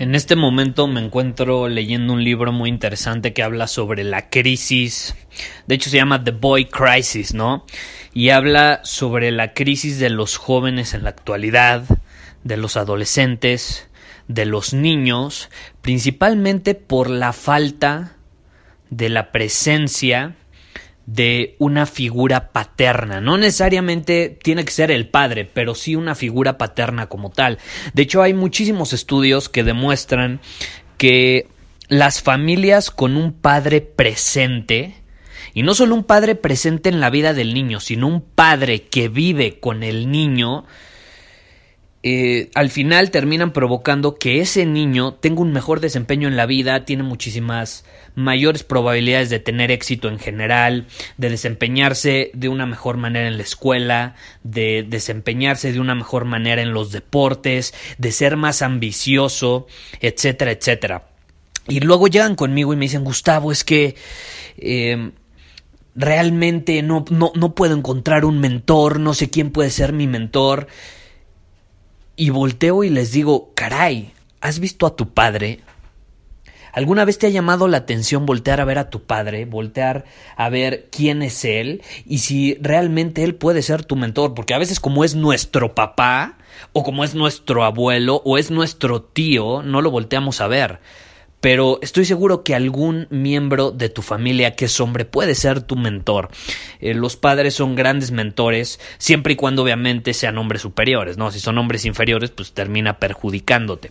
En este momento me encuentro leyendo un libro muy interesante que habla sobre la crisis. De hecho se llama The Boy Crisis, ¿no? Y habla sobre la crisis de los jóvenes en la actualidad, de los adolescentes, de los niños, principalmente por la falta de la presencia de una figura paterna. No necesariamente tiene que ser el padre, pero sí una figura paterna como tal. De hecho, hay muchísimos estudios que demuestran que las familias con un padre presente, y no solo un padre presente en la vida del niño, sino un padre que vive con el niño, eh, al final terminan provocando que ese niño tenga un mejor desempeño en la vida, tiene muchísimas mayores probabilidades de tener éxito en general, de desempeñarse de una mejor manera en la escuela, de desempeñarse de una mejor manera en los deportes, de ser más ambicioso, etcétera, etcétera. Y luego llegan conmigo y me dicen, Gustavo, es que eh, realmente no, no, no puedo encontrar un mentor, no sé quién puede ser mi mentor. Y volteo y les digo, caray, ¿has visto a tu padre? ¿Alguna vez te ha llamado la atención voltear a ver a tu padre, voltear a ver quién es él y si realmente él puede ser tu mentor? Porque a veces como es nuestro papá, o como es nuestro abuelo, o es nuestro tío, no lo volteamos a ver pero estoy seguro que algún miembro de tu familia que es hombre puede ser tu mentor. Eh, los padres son grandes mentores, siempre y cuando obviamente sean hombres superiores, ¿no? Si son hombres inferiores, pues termina perjudicándote.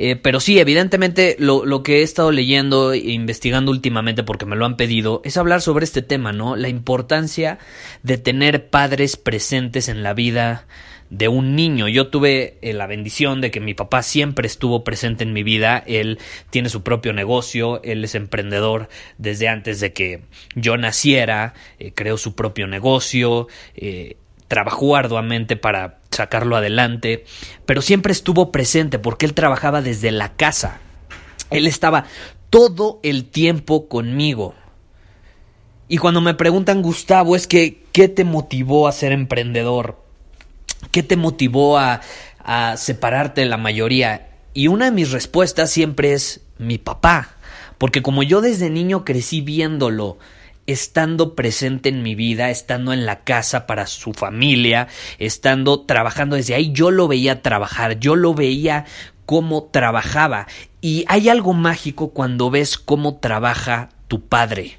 Eh, pero sí, evidentemente lo, lo, que he estado leyendo e investigando últimamente porque me lo han pedido es hablar sobre este tema, ¿no? La importancia de tener padres presentes en la vida de un niño. Yo tuve eh, la bendición de que mi papá siempre estuvo presente en mi vida. Él tiene su propio negocio, él es emprendedor desde antes de que yo naciera, eh, creó su propio negocio, eh, trabajó arduamente para sacarlo adelante, pero siempre estuvo presente porque él trabajaba desde la casa. Él estaba todo el tiempo conmigo. Y cuando me preguntan, Gustavo, es que, ¿qué te motivó a ser emprendedor? ¿Qué te motivó a, a separarte de la mayoría? Y una de mis respuestas siempre es mi papá, porque como yo desde niño crecí viéndolo, estando presente en mi vida, estando en la casa para su familia, estando trabajando desde ahí, yo lo veía trabajar, yo lo veía cómo trabajaba. Y hay algo mágico cuando ves cómo trabaja tu padre.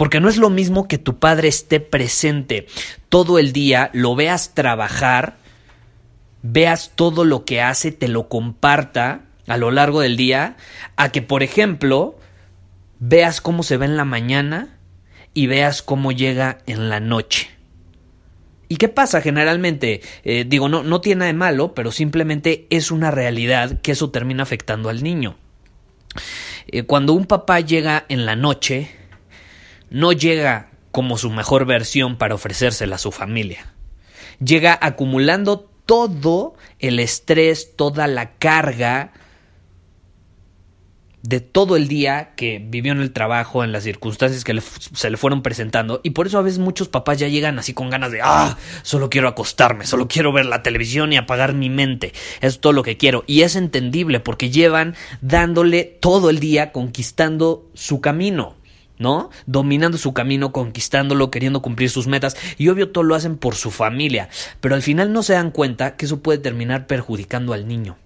Porque no es lo mismo que tu padre esté presente todo el día, lo veas trabajar, veas todo lo que hace, te lo comparta a lo largo del día, a que, por ejemplo, veas cómo se ve en la mañana y veas cómo llega en la noche. ¿Y qué pasa generalmente? Eh, digo, no, no tiene nada de malo, pero simplemente es una realidad que eso termina afectando al niño. Eh, cuando un papá llega en la noche, no llega como su mejor versión para ofrecérsela a su familia. Llega acumulando todo el estrés, toda la carga de todo el día que vivió en el trabajo, en las circunstancias que se le fueron presentando. Y por eso a veces muchos papás ya llegan así con ganas de, ah, solo quiero acostarme, solo quiero ver la televisión y apagar mi mente. Es todo lo que quiero. Y es entendible porque llevan dándole todo el día conquistando su camino. ¿No? Dominando su camino, conquistándolo, queriendo cumplir sus metas y obvio todo lo hacen por su familia, pero al final no se dan cuenta que eso puede terminar perjudicando al niño.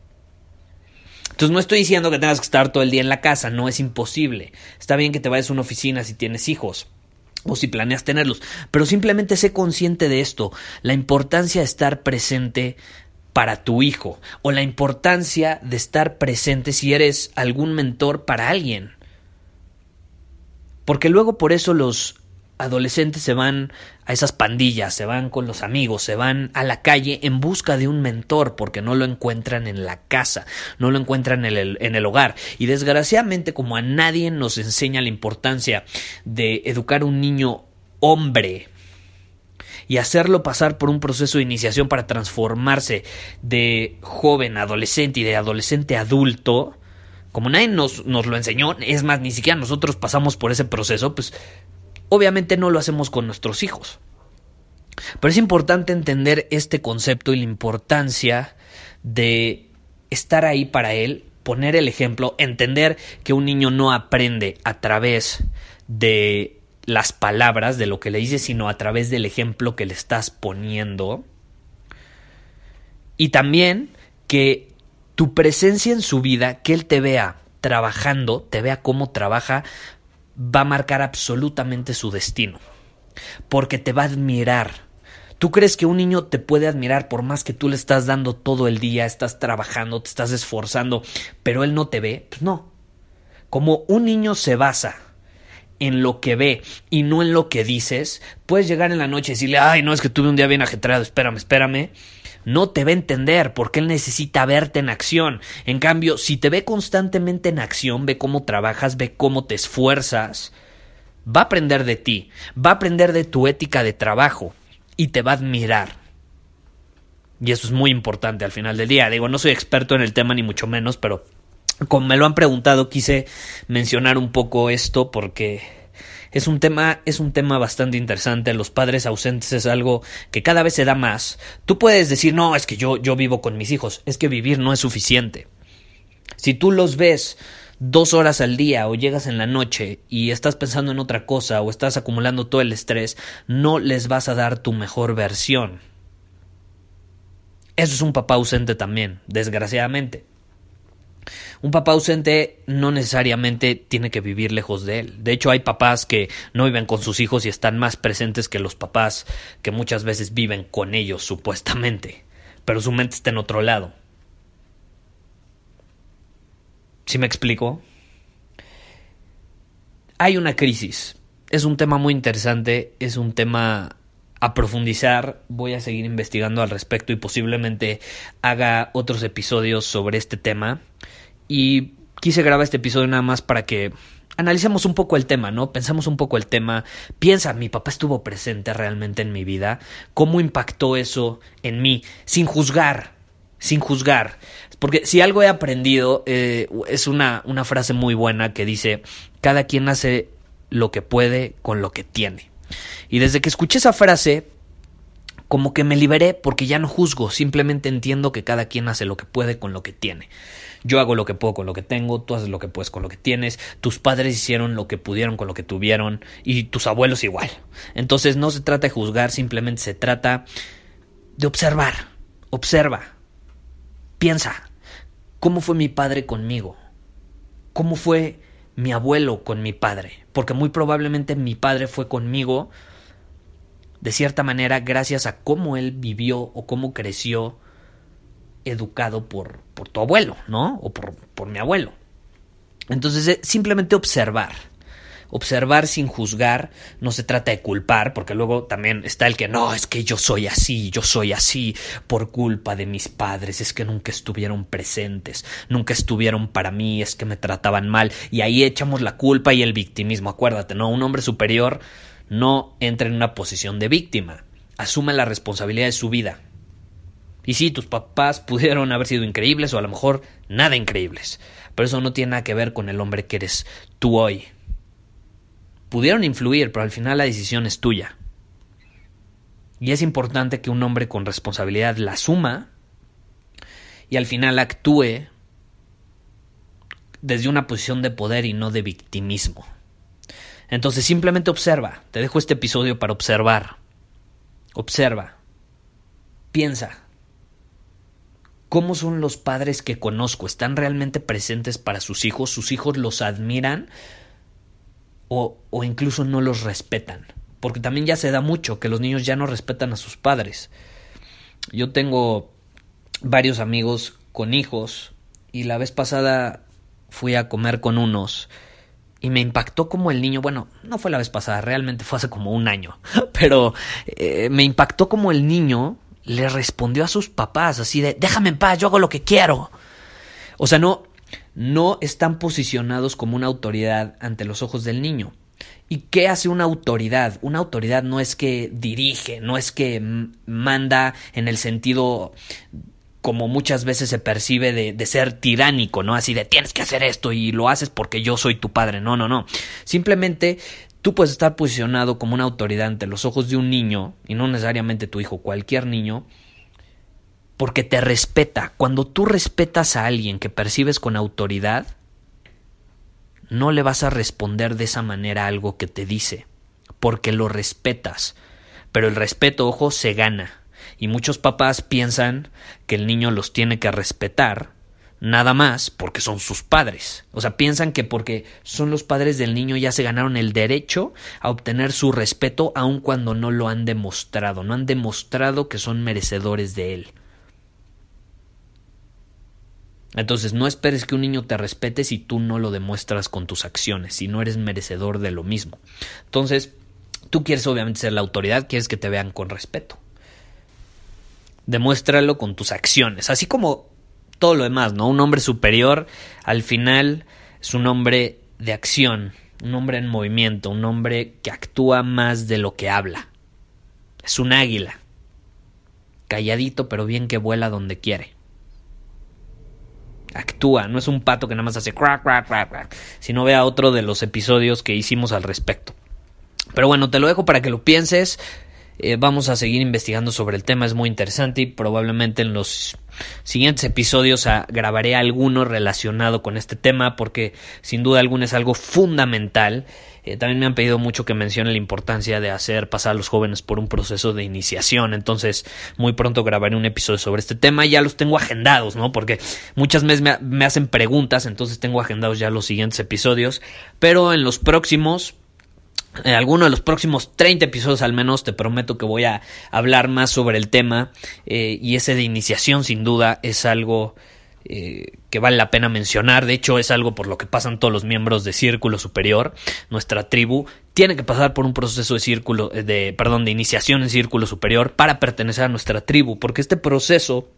Entonces no estoy diciendo que tengas que estar todo el día en la casa, no es imposible. Está bien que te vayas a una oficina si tienes hijos o si planeas tenerlos, pero simplemente sé consciente de esto, la importancia de estar presente para tu hijo o la importancia de estar presente si eres algún mentor para alguien. Porque luego por eso los adolescentes se van a esas pandillas, se van con los amigos, se van a la calle en busca de un mentor porque no lo encuentran en la casa, no lo encuentran en el, en el hogar. Y desgraciadamente como a nadie nos enseña la importancia de educar a un niño hombre, y hacerlo pasar por un proceso de iniciación para transformarse de joven adolescente y de adolescente adulto, como nadie nos, nos, lo enseñó, es más, ni siquiera nosotros pasamos por ese proceso, pues Obviamente no lo hacemos con nuestros hijos. Pero es importante entender este concepto y la importancia de estar ahí para él, poner el ejemplo, entender que un niño no aprende a través de las palabras, de lo que le dices, sino a través del ejemplo que le estás poniendo. Y también que tu presencia en su vida, que él te vea trabajando, te vea cómo trabaja, va a marcar absolutamente su destino, porque te va a admirar. ¿Tú crees que un niño te puede admirar por más que tú le estás dando todo el día, estás trabajando, te estás esforzando, pero él no te ve? Pues no. Como un niño se basa en lo que ve y no en lo que dices, puedes llegar en la noche y decirle, ay, no, es que tuve un día bien ajetreado, espérame, espérame, no te va a entender porque él necesita verte en acción. En cambio, si te ve constantemente en acción, ve cómo trabajas, ve cómo te esfuerzas, va a aprender de ti, va a aprender de tu ética de trabajo y te va a admirar. Y eso es muy importante al final del día. Digo, no soy experto en el tema ni mucho menos, pero como me lo han preguntado, quise mencionar un poco esto porque es un tema, es un tema bastante interesante. Los padres ausentes es algo que cada vez se da más. Tú puedes decir, no, es que yo, yo vivo con mis hijos. Es que vivir no es suficiente. Si tú los ves dos horas al día o llegas en la noche y estás pensando en otra cosa o estás acumulando todo el estrés, no les vas a dar tu mejor versión. Eso es un papá ausente también, desgraciadamente. Un papá ausente no necesariamente tiene que vivir lejos de él. De hecho, hay papás que no viven con sus hijos y están más presentes que los papás que muchas veces viven con ellos, supuestamente. Pero su mente está en otro lado. ¿Sí me explico? Hay una crisis. Es un tema muy interesante, es un tema a profundizar, voy a seguir investigando al respecto y posiblemente haga otros episodios sobre este tema. Y quise grabar este episodio nada más para que analicemos un poco el tema, ¿no? Pensamos un poco el tema. Piensa, mi papá estuvo presente realmente en mi vida. ¿Cómo impactó eso en mí? Sin juzgar, sin juzgar. Porque si algo he aprendido, eh, es una, una frase muy buena que dice, cada quien hace lo que puede con lo que tiene. Y desde que escuché esa frase, como que me liberé porque ya no juzgo, simplemente entiendo que cada quien hace lo que puede con lo que tiene. Yo hago lo que puedo con lo que tengo, tú haces lo que puedes con lo que tienes, tus padres hicieron lo que pudieron con lo que tuvieron y tus abuelos igual. Entonces no se trata de juzgar, simplemente se trata de observar. Observa. Piensa. ¿Cómo fue mi padre conmigo? ¿Cómo fue mi abuelo con mi padre? Porque muy probablemente mi padre fue conmigo de cierta manera gracias a cómo él vivió o cómo creció educado por, por tu abuelo, ¿no? O por, por mi abuelo. Entonces, eh, simplemente observar. Observar sin juzgar, no se trata de culpar, porque luego también está el que no, es que yo soy así, yo soy así por culpa de mis padres, es que nunca estuvieron presentes, nunca estuvieron para mí, es que me trataban mal, y ahí echamos la culpa y el victimismo, acuérdate, ¿no? Un hombre superior no entra en una posición de víctima, asume la responsabilidad de su vida, y sí, tus papás pudieron haber sido increíbles o a lo mejor nada increíbles, pero eso no tiene nada que ver con el hombre que eres tú hoy. Pudieron influir, pero al final la decisión es tuya. Y es importante que un hombre con responsabilidad la asuma y al final actúe desde una posición de poder y no de victimismo. Entonces simplemente observa, te dejo este episodio para observar. Observa, piensa, ¿Cómo son los padres que conozco? ¿Están realmente presentes para sus hijos? ¿Sus hijos los admiran? O, o incluso no los respetan. Porque también ya se da mucho que los niños ya no respetan a sus padres. Yo tengo varios amigos con hijos y la vez pasada fui a comer con unos y me impactó como el niño, bueno, no fue la vez pasada, realmente fue hace como un año, pero eh, me impactó como el niño le respondió a sus papás así de, déjame en paz, yo hago lo que quiero. O sea, no, no están posicionados como una autoridad ante los ojos del niño. ¿Y qué hace una autoridad? Una autoridad no es que dirige, no es que manda en el sentido como muchas veces se percibe de, de, ser tiránico, ¿no? Así de tienes que hacer esto y lo haces porque yo soy tu padre. No, no, no. Simplemente tú puedes estar posicionado como una autoridad ante los ojos de un niño, y no necesariamente tu hijo, cualquier niño, porque te respeta. Cuando tú respetas a alguien que percibes con autoridad, no le vas a responder de esa manera algo que te dice, porque lo respetas. Pero el respeto, ojo, se gana y muchos papás piensan que el niño los tiene que respetar nada más porque son sus padres. O sea, piensan que porque son los padres del niño ya se ganaron el derecho a obtener su respeto aun cuando no lo han demostrado, no han demostrado que son merecedores de él. Entonces no esperes que un niño te respete si tú no lo demuestras con tus acciones, si no eres merecedor de lo mismo. Entonces, tú quieres obviamente ser la autoridad, quieres que te vean con respeto. Demuéstralo con tus acciones, así como todo lo demás, ¿no? Un hombre superior al final es un hombre de acción, un hombre en movimiento, un hombre que actúa más de lo que habla. Es un águila, calladito pero bien que vuela donde quiere. Actúa, no es un pato que nada más hace crack, crack, crack, crack, sino vea otro de los episodios que hicimos al respecto. Pero bueno, te lo dejo para que lo pienses. Eh, vamos a seguir investigando sobre el tema, es muy interesante y probablemente en los siguientes episodios ah, grabaré alguno relacionado con este tema porque sin duda alguna es algo fundamental. Eh, también me han pedido mucho que mencione la importancia de hacer pasar a los jóvenes por un proceso de iniciación. Entonces, muy pronto grabaré un episodio sobre este tema. Ya los tengo agendados, ¿no? Porque muchas veces me hacen preguntas, entonces tengo agendados ya los siguientes episodios. Pero en los próximos, en alguno de los próximos 30 episodios al menos te prometo que voy a hablar más sobre el tema eh, y ese de iniciación sin duda es algo eh, que vale la pena mencionar. De hecho, es algo por lo que pasan todos los miembros de Círculo Superior. Nuestra tribu tiene que pasar por un proceso de círculo, eh, de, perdón, de iniciación en Círculo Superior para pertenecer a nuestra tribu, porque este proceso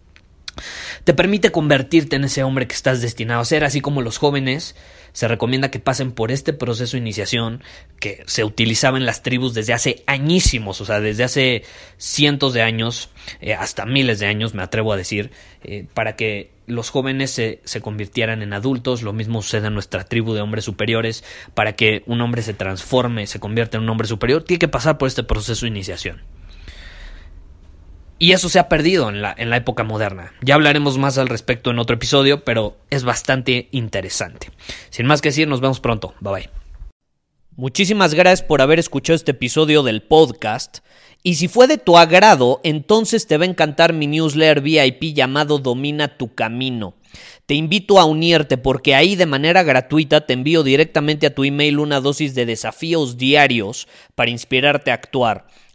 te permite convertirte en ese hombre que estás destinado a ser, así como los jóvenes se recomienda que pasen por este proceso de iniciación que se utilizaba en las tribus desde hace añísimos, o sea, desde hace cientos de años, eh, hasta miles de años, me atrevo a decir, eh, para que los jóvenes se, se, convirtieran en adultos, lo mismo sucede en nuestra tribu de hombres superiores, para que un hombre se transforme, se convierta en un hombre superior, tiene que pasar por este proceso de iniciación. Y eso se ha perdido en la, en la época moderna. Ya hablaremos más al respecto en otro episodio, pero es bastante interesante. Sin más que decir, nos vemos pronto. Bye bye. Muchísimas gracias por haber escuchado este episodio del podcast. Y si fue de tu agrado, entonces te va a encantar mi newsletter VIP llamado Domina tu Camino. Te invito a unirte porque ahí de manera gratuita te envío directamente a tu email una dosis de desafíos diarios para inspirarte a actuar.